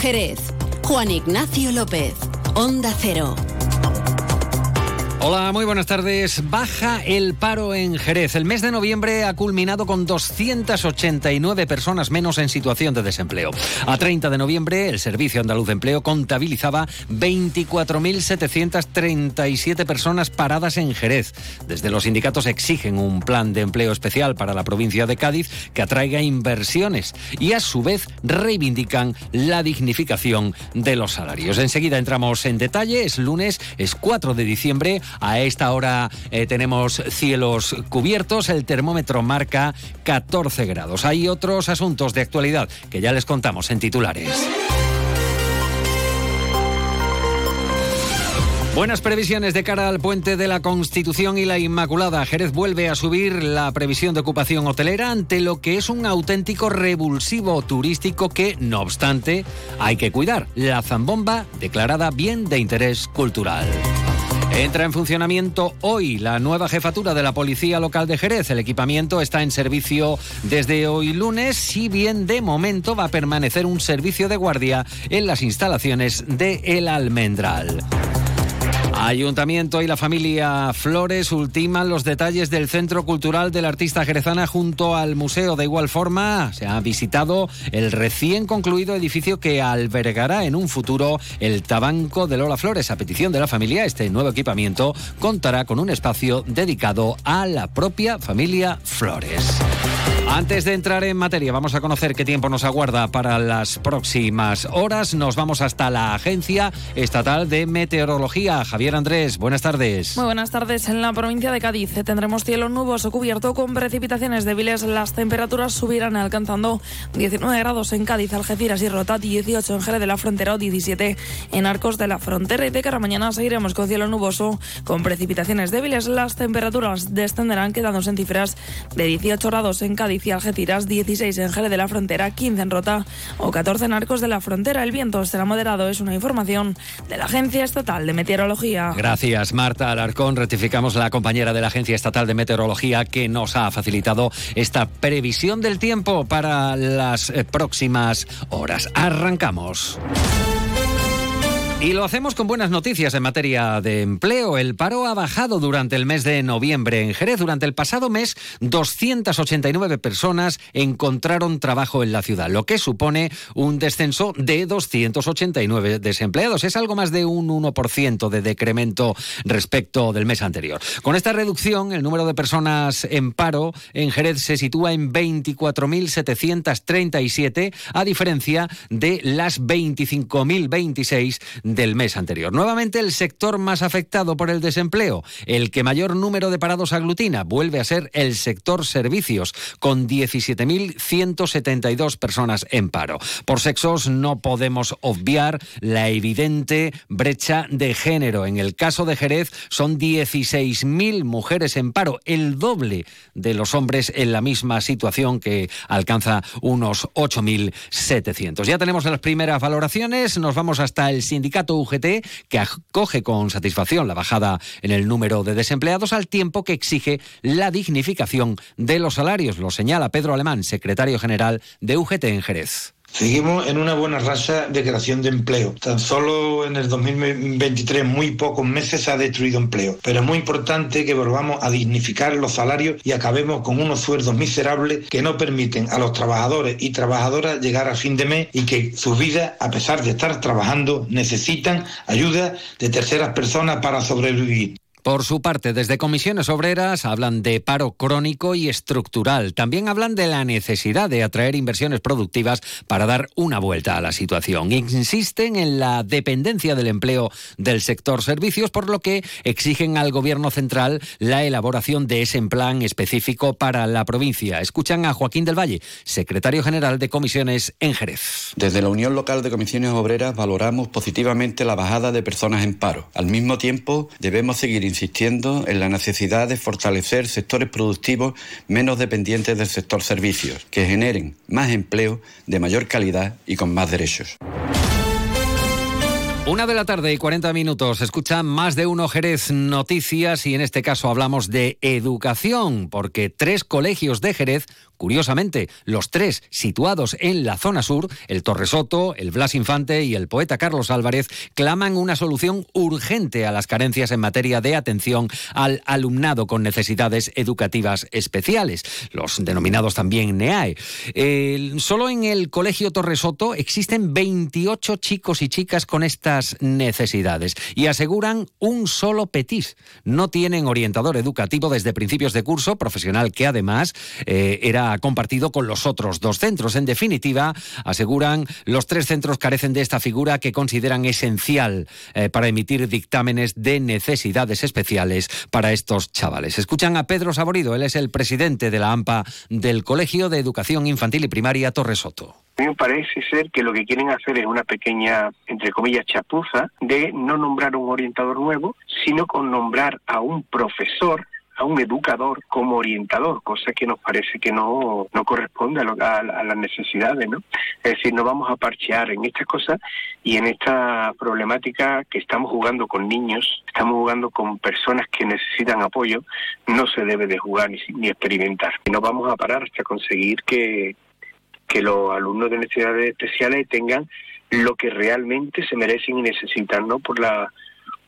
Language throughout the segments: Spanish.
Jerez. Juan Ignacio López. Onda Cero. Hola, muy buenas tardes. Baja el paro en Jerez. El mes de noviembre ha culminado con 289 personas menos en situación de desempleo. A 30 de noviembre, el Servicio Andaluz de Empleo contabilizaba 24.737 personas paradas en Jerez. Desde los sindicatos exigen un plan de empleo especial para la provincia de Cádiz que atraiga inversiones y a su vez reivindican la dignificación de los salarios. Enseguida entramos en detalle. Es lunes, es 4 de diciembre. A esta hora eh, tenemos cielos cubiertos, el termómetro marca 14 grados. Hay otros asuntos de actualidad que ya les contamos en titulares. Buenas previsiones de cara al puente de la Constitución y la Inmaculada. Jerez vuelve a subir la previsión de ocupación hotelera ante lo que es un auténtico revulsivo turístico que, no obstante, hay que cuidar. La zambomba declarada bien de interés cultural. Entra en funcionamiento hoy la nueva jefatura de la Policía Local de Jerez. El equipamiento está en servicio desde hoy lunes, si bien de momento va a permanecer un servicio de guardia en las instalaciones de El Almendral. Ayuntamiento y la familia Flores ultiman los detalles del Centro Cultural del Artista Jerezana junto al museo. De igual forma, se ha visitado el recién concluido edificio que albergará en un futuro el Tabanco de Lola Flores. A petición de la familia, este nuevo equipamiento contará con un espacio dedicado a la propia familia Flores. Antes de entrar en materia, vamos a conocer qué tiempo nos aguarda para las próximas horas. Nos vamos hasta la Agencia Estatal de Meteorología. Javier Andrés, buenas tardes. Muy buenas tardes. En la provincia de Cádiz tendremos cielo nuboso cubierto con precipitaciones débiles. Las temperaturas subirán alcanzando 19 grados en Cádiz, Algeciras y Rota, 18 en Jerez de la Frontera o 17 en Arcos de la Frontera. Y de cara mañana seguiremos con cielo nuboso con precipitaciones débiles. Las temperaturas descenderán quedándose en cifras de 18 grados en Cádiz y Algeciras, 16 en Jerez de la Frontera, 15 en Rota o 14 en Arcos de la Frontera. El viento será moderado, es una información de la Agencia Estatal de Meteorología. Gracias, Marta Alarcón. Rectificamos la compañera de la Agencia Estatal de Meteorología que nos ha facilitado esta previsión del tiempo para las eh, próximas horas. Arrancamos. Y lo hacemos con buenas noticias en materia de empleo. El paro ha bajado durante el mes de noviembre en Jerez. Durante el pasado mes, 289 personas encontraron trabajo en la ciudad, lo que supone un descenso de 289 desempleados. Es algo más de un 1% de decremento respecto del mes anterior. Con esta reducción, el número de personas en paro en Jerez se sitúa en 24.737, a diferencia de las 25.026 del mes anterior. Nuevamente el sector más afectado por el desempleo, el que mayor número de parados aglutina, vuelve a ser el sector servicios, con 17.172 personas en paro. Por sexos no podemos obviar la evidente brecha de género. En el caso de Jerez son 16.000 mujeres en paro, el doble de los hombres en la misma situación que alcanza unos 8.700. Ya tenemos las primeras valoraciones, nos vamos hasta el sindicato UGT, que acoge con satisfacción la bajada en el número de desempleados al tiempo que exige la dignificación de los salarios. Lo señala Pedro Alemán, secretario general de UGT en Jerez. Seguimos en una buena racha de creación de empleo. Tan solo en el 2023, muy pocos meses, se ha destruido empleo. Pero es muy importante que volvamos a dignificar los salarios y acabemos con unos sueldos miserables que no permiten a los trabajadores y trabajadoras llegar a fin de mes y que sus vidas, a pesar de estar trabajando, necesitan ayuda de terceras personas para sobrevivir. Por su parte, desde comisiones obreras hablan de paro crónico y estructural. También hablan de la necesidad de atraer inversiones productivas para dar una vuelta a la situación. Insisten en la dependencia del empleo del sector servicios, por lo que exigen al Gobierno central la elaboración de ese plan específico para la provincia. Escuchan a Joaquín del Valle, secretario general de comisiones en Jerez. Desde la Unión Local de Comisiones Obreras valoramos positivamente la bajada de personas en paro. Al mismo tiempo, debemos seguir insistiendo en la necesidad de fortalecer sectores productivos menos dependientes del sector servicios, que generen más empleo de mayor calidad y con más derechos. Una de la tarde y 40 minutos. Escucha más de uno Jerez Noticias y en este caso hablamos de educación, porque tres colegios de Jerez curiosamente, los tres situados en la zona sur, el Torresoto, el Blas Infante y el poeta Carlos Álvarez, claman una solución urgente a las carencias en materia de atención al alumnado con necesidades educativas especiales, los denominados también NEAE. solo en el Colegio Torresoto existen 28 chicos y chicas con estas necesidades y aseguran un solo petis. No tienen orientador educativo desde principios de curso, profesional que además eh, era compartido con los otros dos centros. En definitiva, aseguran, los tres centros carecen de esta figura que consideran esencial eh, para emitir dictámenes de necesidades especiales para estos chavales. Escuchan a Pedro Saborido, él es el presidente de la AMPA del Colegio de Educación Infantil y Primaria Torresoto. A mí me parece ser que lo que quieren hacer es una pequeña, entre comillas, chapuza de no nombrar un orientador nuevo, sino con nombrar a un profesor a un educador como orientador, cosa que nos parece que no, no corresponde a, a, las necesidades, ¿no? Es decir, no vamos a parchear en estas cosas y en esta problemática que estamos jugando con niños, estamos jugando con personas que necesitan apoyo, no se debe de jugar ni, ni experimentar. No vamos a parar hasta conseguir que, que los alumnos de necesidades especiales tengan lo que realmente se merecen y necesitan, ¿no? Por la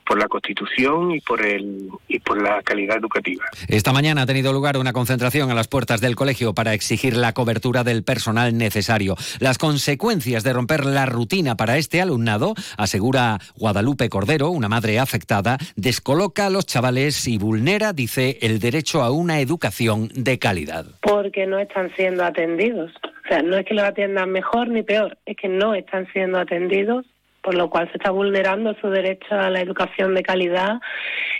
por la Constitución y por el y por la calidad educativa. Esta mañana ha tenido lugar una concentración a las puertas del colegio para exigir la cobertura del personal necesario. Las consecuencias de romper la rutina para este alumnado, asegura Guadalupe Cordero, una madre afectada, descoloca a los chavales y vulnera, dice, el derecho a una educación de calidad. Porque no están siendo atendidos. O sea, no es que lo atiendan mejor ni peor, es que no están siendo atendidos por lo cual se está vulnerando su derecho a la educación de calidad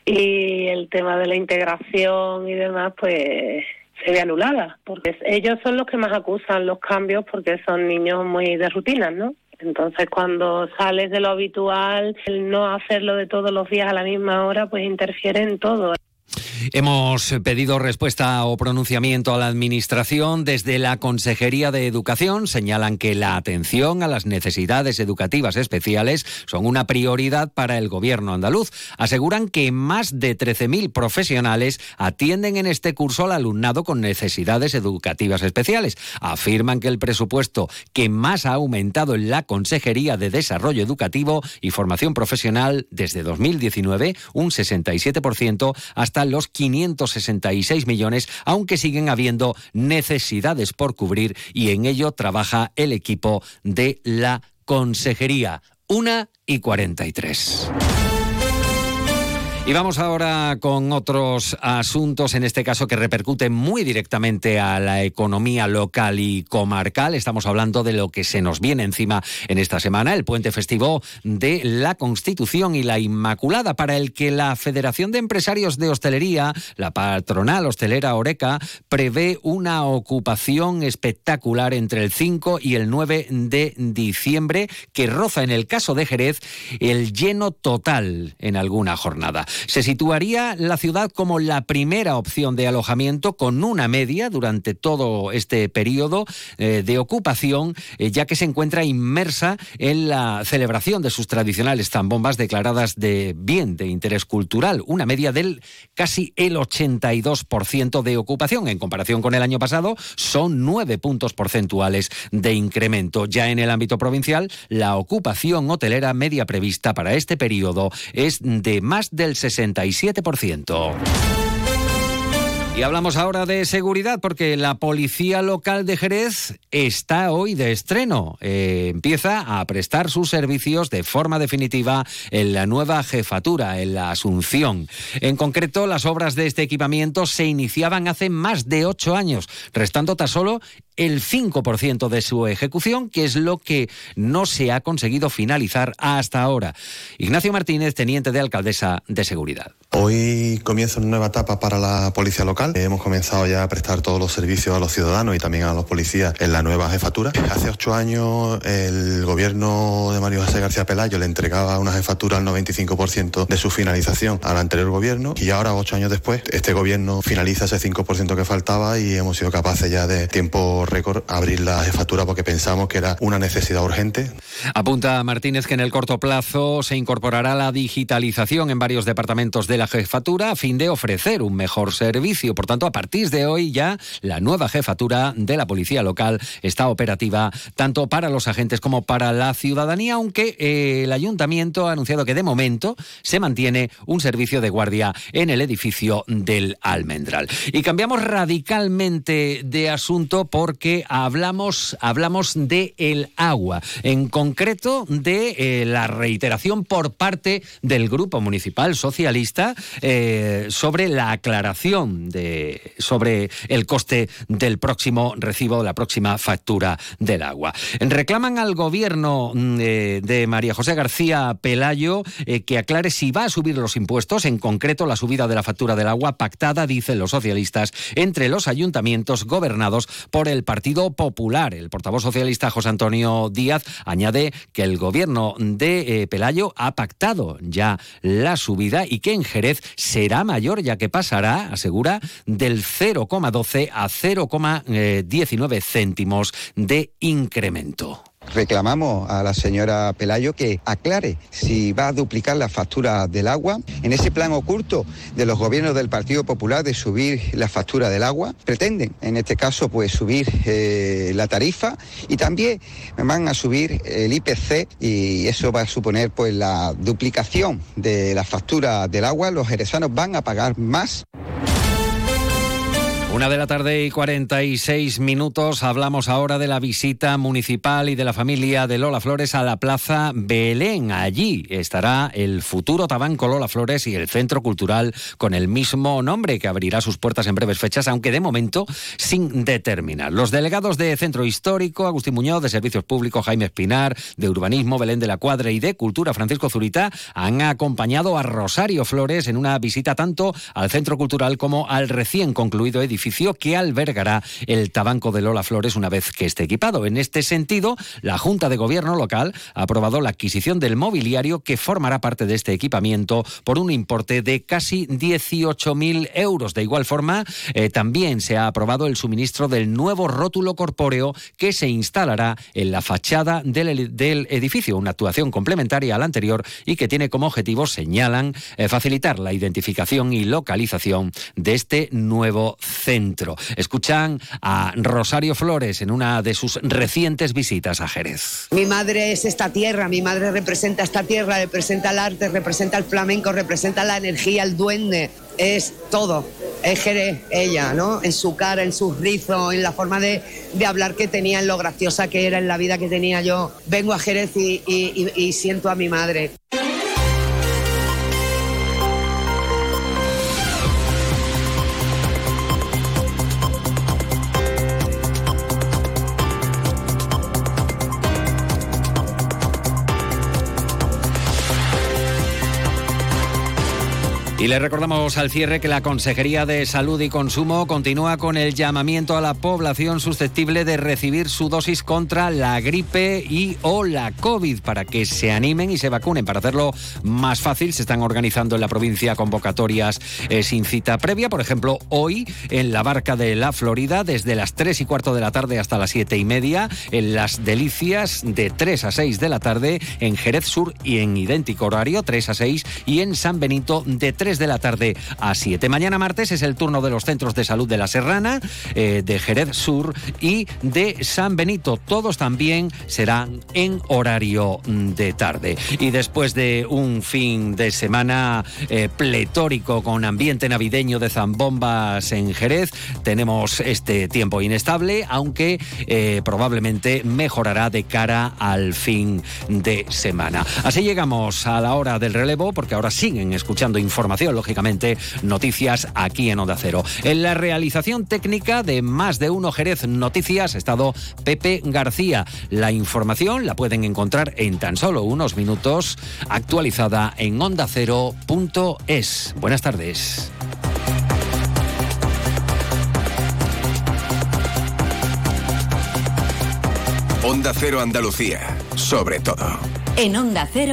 y el tema de la integración y demás, pues se ve anulada, porque ellos son los que más acusan los cambios porque son niños muy de rutinas, ¿no? Entonces, cuando sales de lo habitual, el no hacerlo de todos los días a la misma hora, pues interfiere en todo. Hemos pedido respuesta o pronunciamiento a la Administración. Desde la Consejería de Educación señalan que la atención a las necesidades educativas especiales son una prioridad para el Gobierno andaluz. Aseguran que más de 13.000 profesionales atienden en este curso al alumnado con necesidades educativas especiales. Afirman que el presupuesto que más ha aumentado en la Consejería de Desarrollo Educativo y Formación Profesional desde 2019, un 67%, hasta los 566 millones, aunque siguen habiendo necesidades por cubrir y en ello trabaja el equipo de la Consejería. Una y 43. Y vamos ahora con otros asuntos, en este caso que repercuten muy directamente a la economía local y comarcal. Estamos hablando de lo que se nos viene encima en esta semana, el puente festivo de la Constitución y la Inmaculada, para el que la Federación de Empresarios de Hostelería, la patronal hostelera Oreca, prevé una ocupación espectacular entre el 5 y el 9 de diciembre, que roza en el caso de Jerez el lleno total en alguna jornada. Se situaría la ciudad como la primera opción de alojamiento con una media durante todo este periodo eh, de ocupación, eh, ya que se encuentra inmersa en la celebración de sus tradicionales zambombas declaradas de bien de interés cultural, una media del casi el 82% de ocupación. En comparación con el año pasado, son nueve puntos porcentuales de incremento. Ya en el ámbito provincial, la ocupación hotelera media prevista para este periodo es de más del 67%. Y hablamos ahora de seguridad porque la policía local de Jerez está hoy de estreno. Eh, empieza a prestar sus servicios de forma definitiva en la nueva jefatura, en la Asunción. En concreto, las obras de este equipamiento se iniciaban hace más de ocho años, restando tan solo el 5% de su ejecución, que es lo que no se ha conseguido finalizar hasta ahora. Ignacio Martínez, teniente de alcaldesa de seguridad. Hoy comienza una nueva etapa para la policía local. Hemos comenzado ya a prestar todos los servicios a los ciudadanos y también a los policías en la nueva jefatura. Hace ocho años el gobierno de Mario José García Pelayo le entregaba una jefatura al 95% de su finalización al anterior gobierno y ahora, ocho años después, este gobierno finaliza ese 5% que faltaba y hemos sido capaces ya de tiempo récord abrir la jefatura porque pensamos que era una necesidad urgente. Apunta Martínez que en el corto plazo se incorporará la digitalización en varios departamentos de la jefatura a fin de ofrecer un mejor servicio. Por tanto, a partir de hoy ya la nueva jefatura de la policía local está operativa tanto para los agentes como para la ciudadanía, aunque eh, el ayuntamiento ha anunciado que de momento se mantiene un servicio de guardia en el edificio del Almendral. Y cambiamos radicalmente de asunto porque hablamos, hablamos de el agua, en concreto de eh, la reiteración por parte del Grupo Municipal Socialista eh, sobre la aclaración de, sobre el coste del próximo recibo, la próxima factura del agua. Reclaman al gobierno mm, eh, de María José García Pelayo que aclare si va a subir los impuestos, en concreto la subida de la factura del agua pactada, dicen los socialistas, entre los ayuntamientos gobernados por el Partido Popular. El portavoz socialista José Antonio Díaz añade que el gobierno de eh, Pelayo ha pactado ya la subida y que en Jerez será mayor ya que pasará, asegura, del 0,12 a 0,19 céntimos de incremento. Reclamamos a la señora Pelayo que aclare si va a duplicar la factura del agua. En ese plan oculto de los gobiernos del Partido Popular de subir la factura del agua, pretenden en este caso pues subir eh, la tarifa y también van a subir el IPC y eso va a suponer pues la duplicación de la factura del agua. Los jerezanos van a pagar más. Una de la tarde y 46 minutos. Hablamos ahora de la visita municipal y de la familia de Lola Flores a la Plaza Belén. Allí estará el futuro Tabanco Lola Flores y el Centro Cultural con el mismo nombre que abrirá sus puertas en breves fechas, aunque de momento sin determinar. Los delegados de Centro Histórico, Agustín Muñoz, de Servicios Públicos, Jaime Espinar, de Urbanismo, Belén de la Cuadra y de Cultura, Francisco Zurita, han acompañado a Rosario Flores en una visita tanto al Centro Cultural como al recién concluido edificio que albergará el Tabanco de Lola Flores una vez que esté equipado. En este sentido, la Junta de Gobierno local ha aprobado la adquisición del mobiliario que formará parte de este equipamiento por un importe de casi 18.000 euros. De igual forma, eh, también se ha aprobado el suministro del nuevo rótulo corpóreo que se instalará en la fachada del, edificio, una actuación complementaria a la anterior y que tiene como objetivo, señalan, eh, facilitar la identificación y localización de este nuevo centro Escuchan a Rosario Flores en una de sus recientes visitas a Jerez. Mi madre es esta tierra, mi madre representa esta tierra, representa el arte, representa el flamenco, representa la energía, el duende, es todo. Es Jerez, ella, ¿no? En su cara, en sus rizos, en la forma de, de, hablar que tenía, en lo graciosa que era, en la vida que tenía yo. Vengo a Jerez y siento a mi madre. Y le recordamos al cierre que la Consejería de Salud y Consumo continúa con el llamamiento a la población susceptible de recibir su dosis contra la gripe y o la COVID para que se animen y se vacunen. Para hacerlo más fácil, se están organizando en la provincia convocatorias eh, sin cita previa. Por ejemplo, hoy en la barca de la Florida, desde las 3 y cuarto de la tarde hasta las 7 y media, en las Delicias de 3 a 6 de la tarde, en Jerez Sur y en idéntico horario, 3 a 6, y en San Benito de 3 de la tarde a 7. Mañana martes es el turno de los centros de salud de la Serrana, eh, de Jerez Sur y de San Benito. Todos también serán en horario de tarde. Y después de un fin de semana eh, pletórico con ambiente navideño de zambombas en Jerez, tenemos este tiempo inestable, aunque eh, probablemente mejorará de cara al fin de semana. Así llegamos a la hora del relevo, porque ahora siguen escuchando información lógicamente, noticias aquí en Onda Cero. En la realización técnica de Más de Uno Jerez Noticias estado Pepe García. La información la pueden encontrar en tan solo unos minutos, actualizada en ondacero.es. Buenas tardes. Onda Cero Andalucía, sobre todo. En Onda Cero.